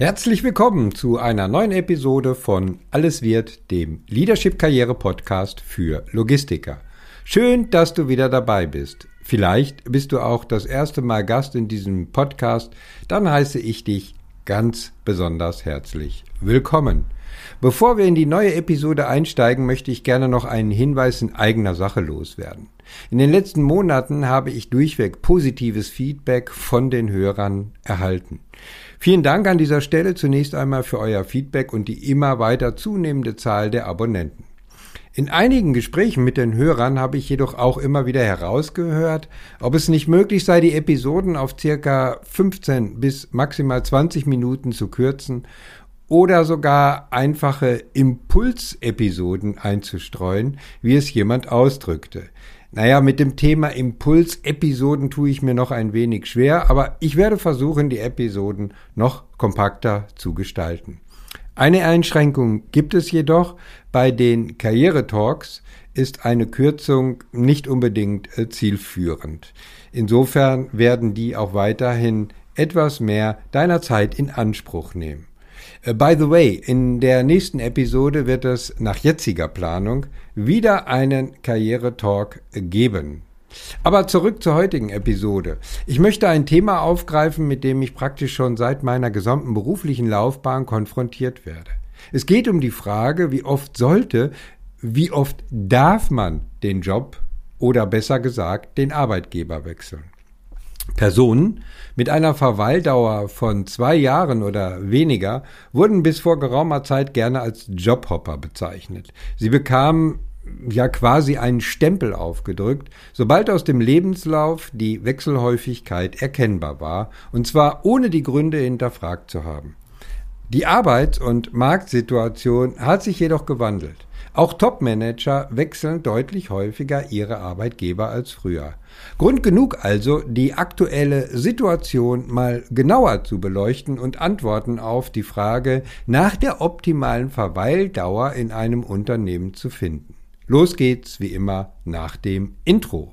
Herzlich willkommen zu einer neuen Episode von Alles wird, dem Leadership Karriere Podcast für Logistiker. Schön, dass du wieder dabei bist. Vielleicht bist du auch das erste Mal Gast in diesem Podcast, dann heiße ich dich ganz besonders herzlich willkommen. Bevor wir in die neue Episode einsteigen, möchte ich gerne noch einen Hinweis in eigener Sache loswerden. In den letzten Monaten habe ich durchweg positives Feedback von den Hörern erhalten. Vielen Dank an dieser Stelle zunächst einmal für euer Feedback und die immer weiter zunehmende Zahl der Abonnenten. In einigen Gesprächen mit den Hörern habe ich jedoch auch immer wieder herausgehört, ob es nicht möglich sei, die Episoden auf circa 15 bis maximal 20 Minuten zu kürzen oder sogar einfache Impulsepisoden einzustreuen, wie es jemand ausdrückte. Naja, mit dem Thema Impuls-Episoden tue ich mir noch ein wenig schwer, aber ich werde versuchen, die Episoden noch kompakter zu gestalten. Eine Einschränkung gibt es jedoch. Bei den Karriere-Talks ist eine Kürzung nicht unbedingt äh, zielführend. Insofern werden die auch weiterhin etwas mehr deiner Zeit in Anspruch nehmen. Äh, by the way, in der nächsten Episode wird es nach jetziger Planung wieder einen Karriere-Talk geben. Aber zurück zur heutigen Episode. Ich möchte ein Thema aufgreifen, mit dem ich praktisch schon seit meiner gesamten beruflichen Laufbahn konfrontiert werde. Es geht um die Frage, wie oft sollte, wie oft darf man den Job oder besser gesagt den Arbeitgeber wechseln. Personen mit einer Verweildauer von zwei Jahren oder weniger wurden bis vor geraumer Zeit gerne als Jobhopper bezeichnet. Sie bekamen ja quasi einen Stempel aufgedrückt, sobald aus dem Lebenslauf die Wechselhäufigkeit erkennbar war, und zwar ohne die Gründe hinterfragt zu haben. Die Arbeits- und Marktsituation hat sich jedoch gewandelt. Auch Topmanager wechseln deutlich häufiger ihre Arbeitgeber als früher. Grund genug also, die aktuelle Situation mal genauer zu beleuchten und Antworten auf die Frage nach der optimalen Verweildauer in einem Unternehmen zu finden. Los geht's wie immer nach dem Intro.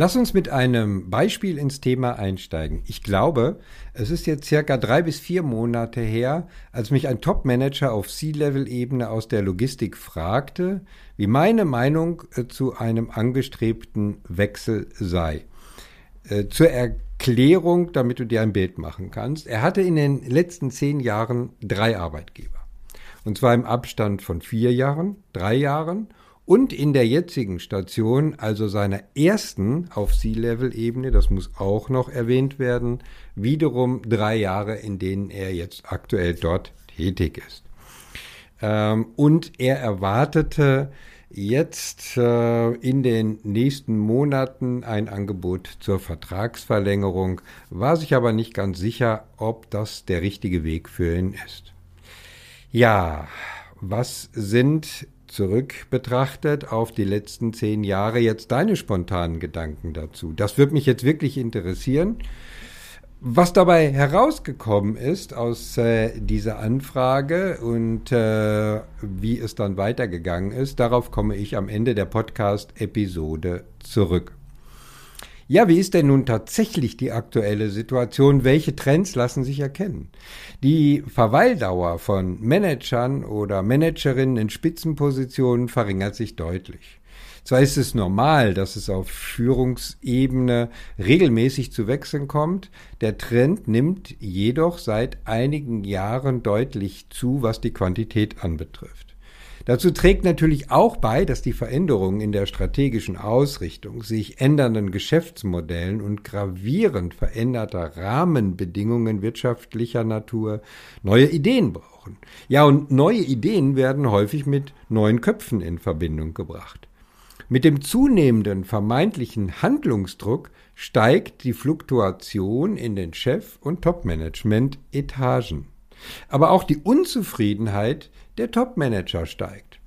Lass uns mit einem Beispiel ins Thema einsteigen. Ich glaube, es ist jetzt circa drei bis vier Monate her, als mich ein Top-Manager auf C-Level-Ebene aus der Logistik fragte, wie meine Meinung äh, zu einem angestrebten Wechsel sei. Äh, zur Erklärung, damit du dir ein Bild machen kannst. Er hatte in den letzten zehn Jahren drei Arbeitgeber. Und zwar im Abstand von vier Jahren, drei Jahren und in der jetzigen Station, also seiner ersten auf Sea-Level-Ebene, das muss auch noch erwähnt werden, wiederum drei Jahre, in denen er jetzt aktuell dort tätig ist. Ähm, und er erwartete jetzt äh, in den nächsten Monaten ein Angebot zur Vertragsverlängerung, war sich aber nicht ganz sicher, ob das der richtige Weg für ihn ist. Ja, was sind zurück betrachtet auf die letzten zehn Jahre jetzt deine spontanen Gedanken dazu? Das würde mich jetzt wirklich interessieren. Was dabei herausgekommen ist aus äh, dieser Anfrage und äh, wie es dann weitergegangen ist, darauf komme ich am Ende der Podcast-Episode zurück. Ja, wie ist denn nun tatsächlich die aktuelle Situation? Welche Trends lassen sich erkennen? Die Verweildauer von Managern oder Managerinnen in Spitzenpositionen verringert sich deutlich. Zwar ist es normal, dass es auf Führungsebene regelmäßig zu Wechseln kommt, der Trend nimmt jedoch seit einigen Jahren deutlich zu, was die Quantität anbetrifft. Dazu trägt natürlich auch bei, dass die Veränderungen in der strategischen Ausrichtung, sich ändernden Geschäftsmodellen und gravierend veränderter Rahmenbedingungen wirtschaftlicher Natur neue Ideen brauchen. Ja, und neue Ideen werden häufig mit neuen Köpfen in Verbindung gebracht. Mit dem zunehmenden vermeintlichen Handlungsdruck steigt die Fluktuation in den Chef- und Topmanagement-Etagen. Aber auch die Unzufriedenheit der Top-Manager steigt.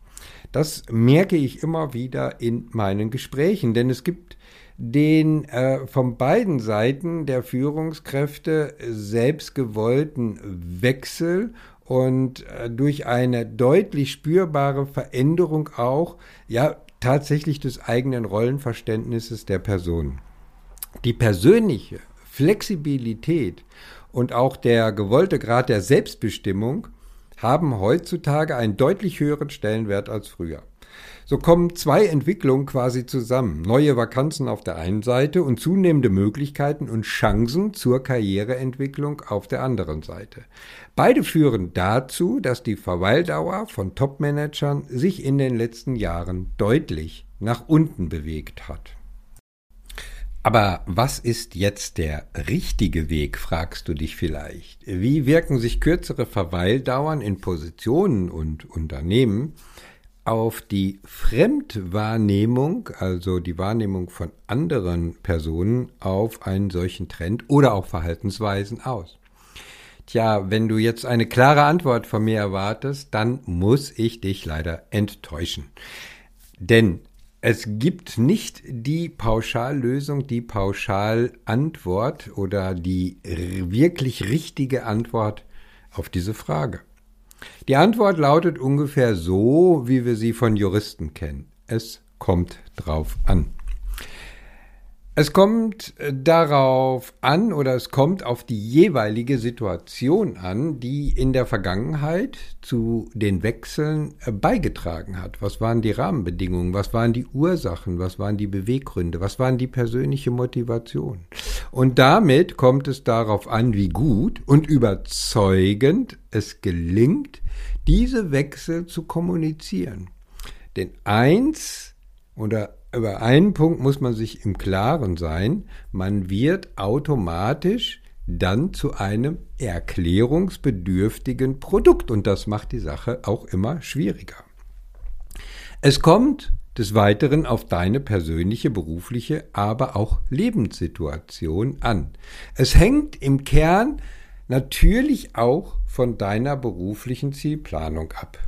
Das merke ich immer wieder in meinen Gesprächen, denn es gibt den äh, von beiden Seiten der Führungskräfte selbstgewollten Wechsel und äh, durch eine deutlich spürbare Veränderung auch, ja, tatsächlich des eigenen Rollenverständnisses der Person. Die persönliche Flexibilität und auch der gewollte Grad der Selbstbestimmung haben heutzutage einen deutlich höheren Stellenwert als früher. So kommen zwei Entwicklungen quasi zusammen. Neue Vakanzen auf der einen Seite und zunehmende Möglichkeiten und Chancen zur Karriereentwicklung auf der anderen Seite. Beide führen dazu, dass die Verweildauer von Topmanagern sich in den letzten Jahren deutlich nach unten bewegt hat. Aber was ist jetzt der richtige Weg, fragst du dich vielleicht. Wie wirken sich kürzere Verweildauern in Positionen und Unternehmen auf die Fremdwahrnehmung, also die Wahrnehmung von anderen Personen, auf einen solchen Trend oder auch Verhaltensweisen aus? Tja, wenn du jetzt eine klare Antwort von mir erwartest, dann muss ich dich leider enttäuschen. Denn es gibt nicht die Pauschallösung, die Pauschalantwort oder die wirklich richtige Antwort auf diese Frage. Die Antwort lautet ungefähr so, wie wir sie von Juristen kennen. Es kommt drauf an. Es kommt äh, darauf an oder es kommt auf die jeweilige Situation an, die in der Vergangenheit zu den Wechseln äh, beigetragen hat. Was waren die Rahmenbedingungen? Was waren die Ursachen? Was waren die Beweggründe? Was waren die persönliche Motivation? Und damit kommt es darauf an, wie gut und überzeugend es gelingt, diese Wechsel zu kommunizieren. Denn eins oder über einen Punkt muss man sich im Klaren sein, man wird automatisch dann zu einem erklärungsbedürftigen Produkt und das macht die Sache auch immer schwieriger. Es kommt des Weiteren auf deine persönliche, berufliche, aber auch Lebenssituation an. Es hängt im Kern natürlich auch von deiner beruflichen Zielplanung ab.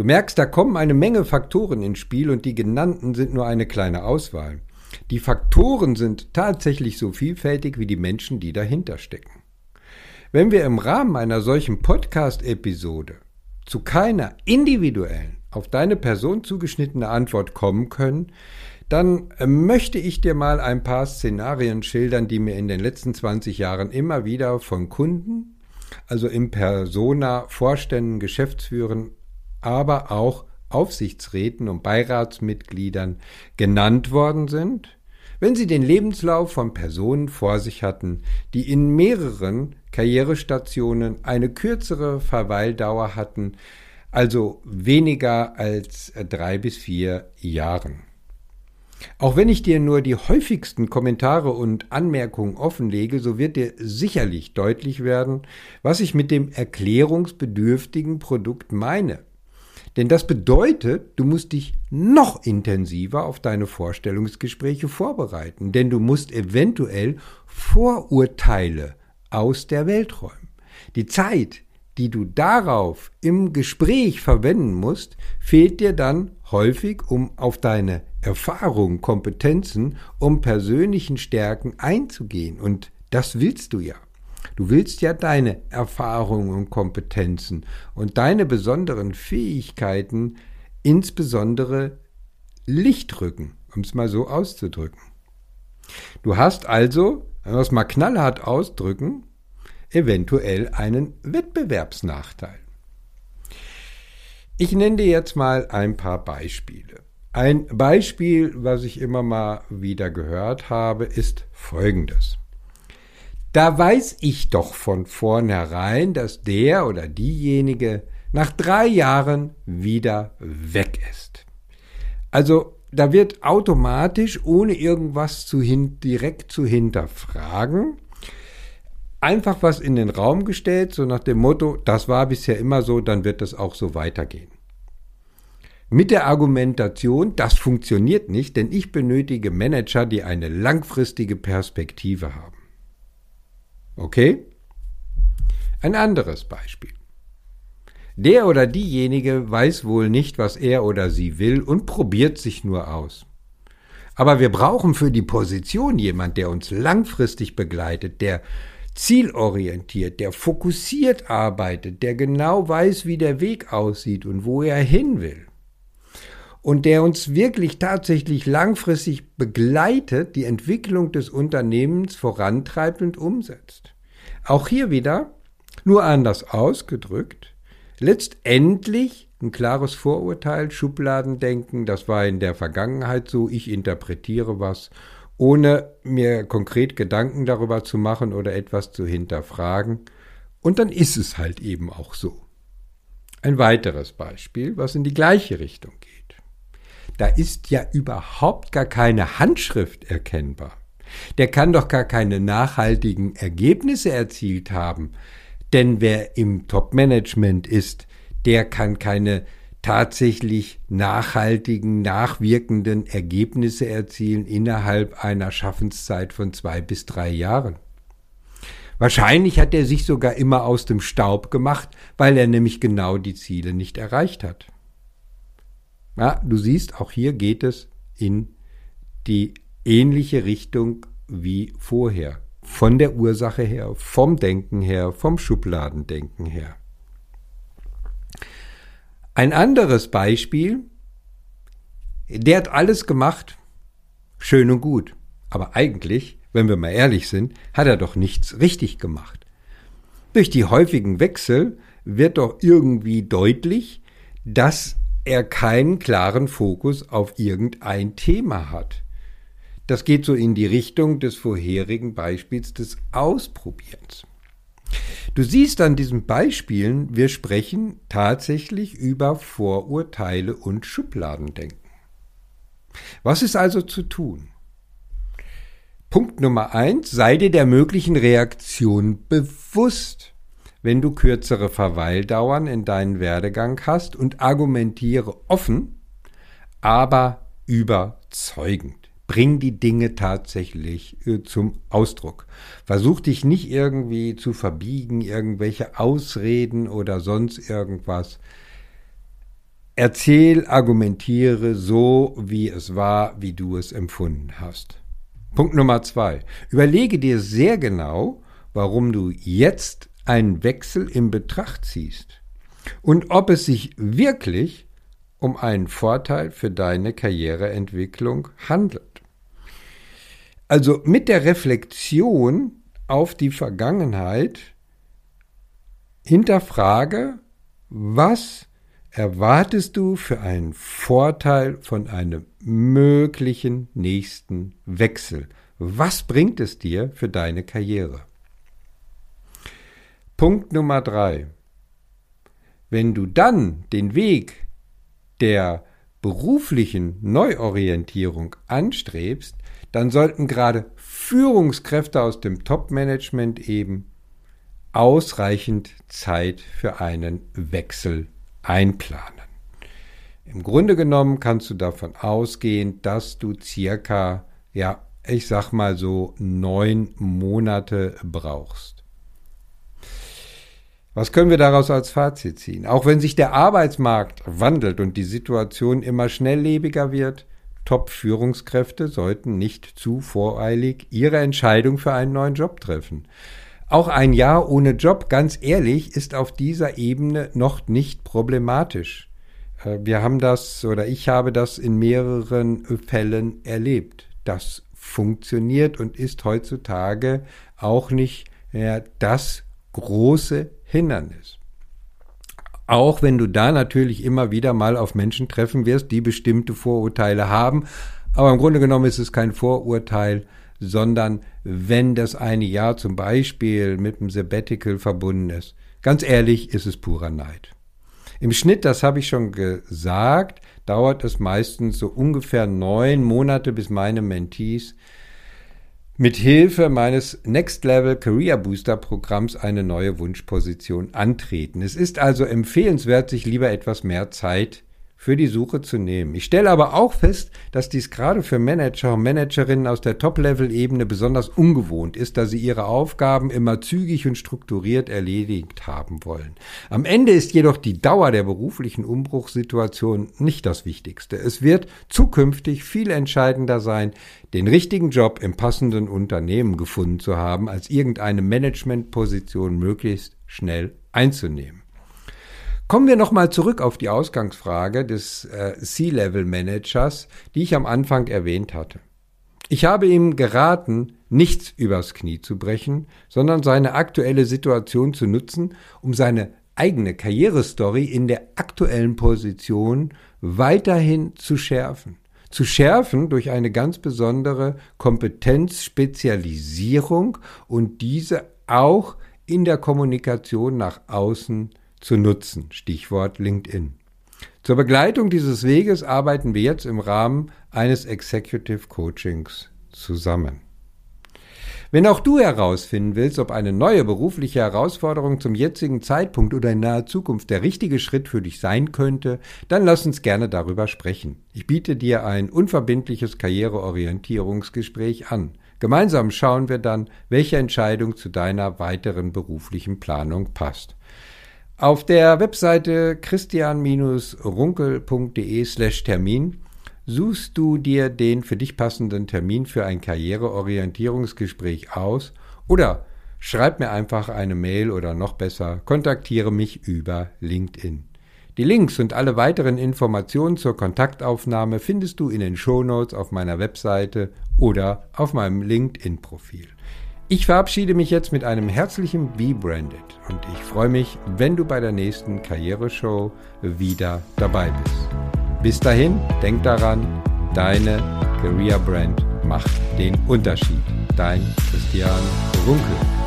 Du merkst, da kommen eine Menge Faktoren ins Spiel und die genannten sind nur eine kleine Auswahl. Die Faktoren sind tatsächlich so vielfältig wie die Menschen, die dahinter stecken. Wenn wir im Rahmen einer solchen Podcast-Episode zu keiner individuellen, auf deine Person zugeschnittene Antwort kommen können, dann äh, möchte ich dir mal ein paar Szenarien schildern, die mir in den letzten 20 Jahren immer wieder von Kunden, also im Persona, Vorständen, Geschäftsführern aber auch Aufsichtsräten und Beiratsmitgliedern genannt worden sind, wenn sie den Lebenslauf von Personen vor sich hatten, die in mehreren Karrierestationen eine kürzere Verweildauer hatten, also weniger als drei bis vier Jahren. Auch wenn ich dir nur die häufigsten Kommentare und Anmerkungen offenlege, so wird dir sicherlich deutlich werden, was ich mit dem erklärungsbedürftigen Produkt meine. Denn das bedeutet, du musst dich noch intensiver auf deine Vorstellungsgespräche vorbereiten, denn du musst eventuell Vorurteile aus der Welt räumen. Die Zeit, die du darauf im Gespräch verwenden musst, fehlt dir dann häufig, um auf deine Erfahrungen, Kompetenzen, um persönlichen Stärken einzugehen. Und das willst du ja. Du willst ja deine Erfahrungen und Kompetenzen und deine besonderen Fähigkeiten insbesondere Licht rücken, um es mal so auszudrücken. Du hast also, wenn wir es mal knallhart ausdrücken, eventuell einen Wettbewerbsnachteil. Ich nenne dir jetzt mal ein paar Beispiele. Ein Beispiel, was ich immer mal wieder gehört habe, ist folgendes. Da weiß ich doch von vornherein, dass der oder diejenige nach drei Jahren wieder weg ist. Also da wird automatisch, ohne irgendwas zu hin, direkt zu hinterfragen, einfach was in den Raum gestellt, so nach dem Motto, das war bisher immer so, dann wird das auch so weitergehen. Mit der Argumentation, das funktioniert nicht, denn ich benötige Manager, die eine langfristige Perspektive haben. Okay? Ein anderes Beispiel. Der oder diejenige weiß wohl nicht, was er oder sie will und probiert sich nur aus. Aber wir brauchen für die Position jemand, der uns langfristig begleitet, der zielorientiert, der fokussiert arbeitet, der genau weiß, wie der Weg aussieht und wo er hin will. Und der uns wirklich tatsächlich langfristig begleitet, die Entwicklung des Unternehmens vorantreibt und umsetzt. Auch hier wieder, nur anders ausgedrückt, letztendlich ein klares Vorurteil, Schubladendenken, das war in der Vergangenheit so, ich interpretiere was, ohne mir konkret Gedanken darüber zu machen oder etwas zu hinterfragen. Und dann ist es halt eben auch so. Ein weiteres Beispiel, was in die gleiche Richtung geht. Da ist ja überhaupt gar keine Handschrift erkennbar. Der kann doch gar keine nachhaltigen Ergebnisse erzielt haben. Denn wer im Top-Management ist, der kann keine tatsächlich nachhaltigen, nachwirkenden Ergebnisse erzielen innerhalb einer Schaffenszeit von zwei bis drei Jahren. Wahrscheinlich hat er sich sogar immer aus dem Staub gemacht, weil er nämlich genau die Ziele nicht erreicht hat. Ja, du siehst, auch hier geht es in die ähnliche Richtung wie vorher. Von der Ursache her, vom Denken her, vom Schubladendenken her. Ein anderes Beispiel, der hat alles gemacht, schön und gut, aber eigentlich, wenn wir mal ehrlich sind, hat er doch nichts richtig gemacht. Durch die häufigen Wechsel wird doch irgendwie deutlich, dass er keinen klaren Fokus auf irgendein Thema hat. Das geht so in die Richtung des vorherigen Beispiels des Ausprobierens. Du siehst an diesen Beispielen, wir sprechen tatsächlich über Vorurteile und Schubladendenken. Was ist also zu tun? Punkt Nummer eins, sei dir der möglichen Reaktion bewusst, wenn du kürzere Verweildauern in deinen Werdegang hast und argumentiere offen, aber überzeugend. Bring die Dinge tatsächlich äh, zum Ausdruck. Versuch dich nicht irgendwie zu verbiegen, irgendwelche Ausreden oder sonst irgendwas. Erzähl, argumentiere so, wie es war, wie du es empfunden hast. Punkt Nummer zwei. Überlege dir sehr genau, warum du jetzt einen Wechsel in Betracht ziehst und ob es sich wirklich um einen Vorteil für deine Karriereentwicklung handelt. Also mit der Reflexion auf die Vergangenheit hinterfrage, was erwartest du für einen Vorteil von einem möglichen nächsten Wechsel? Was bringt es dir für deine Karriere? Punkt Nummer drei. Wenn du dann den Weg der beruflichen Neuorientierung anstrebst, dann sollten gerade Führungskräfte aus dem Top-Management eben ausreichend Zeit für einen Wechsel einplanen. Im Grunde genommen kannst du davon ausgehen, dass du circa, ja, ich sag mal so neun Monate brauchst. Was können wir daraus als Fazit ziehen? Auch wenn sich der Arbeitsmarkt wandelt und die Situation immer schnelllebiger wird, Top-Führungskräfte sollten nicht zu voreilig ihre Entscheidung für einen neuen Job treffen. Auch ein Jahr ohne Job, ganz ehrlich, ist auf dieser Ebene noch nicht problematisch. Äh, wir haben das oder ich habe das in mehreren Fällen erlebt. Das funktioniert und ist heutzutage auch nicht mehr das große Hindernis. Auch wenn du da natürlich immer wieder mal auf Menschen treffen wirst, die bestimmte Vorurteile haben. Aber im Grunde genommen ist es kein Vorurteil, sondern wenn das eine Jahr zum Beispiel mit einem Sabbatical verbunden ist. Ganz ehrlich, ist es purer Neid. Im Schnitt, das habe ich schon gesagt, dauert es meistens so ungefähr neun Monate, bis meine Mentees mit Hilfe meines Next Level Career Booster Programms eine neue Wunschposition antreten. Es ist also empfehlenswert, sich lieber etwas mehr Zeit für die Suche zu nehmen. Ich stelle aber auch fest, dass dies gerade für Manager und Managerinnen aus der Top-Level-Ebene besonders ungewohnt ist, da sie ihre Aufgaben immer zügig und strukturiert erledigt haben wollen. Am Ende ist jedoch die Dauer der beruflichen Umbruchssituation nicht das Wichtigste. Es wird zukünftig viel entscheidender sein, den richtigen Job im passenden Unternehmen gefunden zu haben, als irgendeine Managementposition möglichst schnell einzunehmen. Kommen wir nochmal zurück auf die Ausgangsfrage des äh, C-Level-Managers, die ich am Anfang erwähnt hatte. Ich habe ihm geraten, nichts übers Knie zu brechen, sondern seine aktuelle Situation zu nutzen, um seine eigene Karrierestory in der aktuellen Position weiterhin zu schärfen. Zu schärfen durch eine ganz besondere Kompetenzspezialisierung und diese auch in der Kommunikation nach außen zu nutzen. Stichwort LinkedIn. Zur Begleitung dieses Weges arbeiten wir jetzt im Rahmen eines Executive Coachings zusammen. Wenn auch du herausfinden willst, ob eine neue berufliche Herausforderung zum jetzigen Zeitpunkt oder in naher Zukunft der richtige Schritt für dich sein könnte, dann lass uns gerne darüber sprechen. Ich biete dir ein unverbindliches Karriereorientierungsgespräch an. Gemeinsam schauen wir dann, welche Entscheidung zu deiner weiteren beruflichen Planung passt. Auf der Webseite christian-runkel.de slash Termin suchst du dir den für dich passenden Termin für ein Karriereorientierungsgespräch aus oder schreib mir einfach eine Mail oder noch besser, kontaktiere mich über LinkedIn. Die Links und alle weiteren Informationen zur Kontaktaufnahme findest du in den Shownotes auf meiner Webseite oder auf meinem LinkedIn-Profil. Ich verabschiede mich jetzt mit einem herzlichen Be Branded und ich freue mich, wenn du bei der nächsten Karriereshow wieder dabei bist. Bis dahin, denk daran, deine Career Brand macht den Unterschied. Dein Christian Runkel.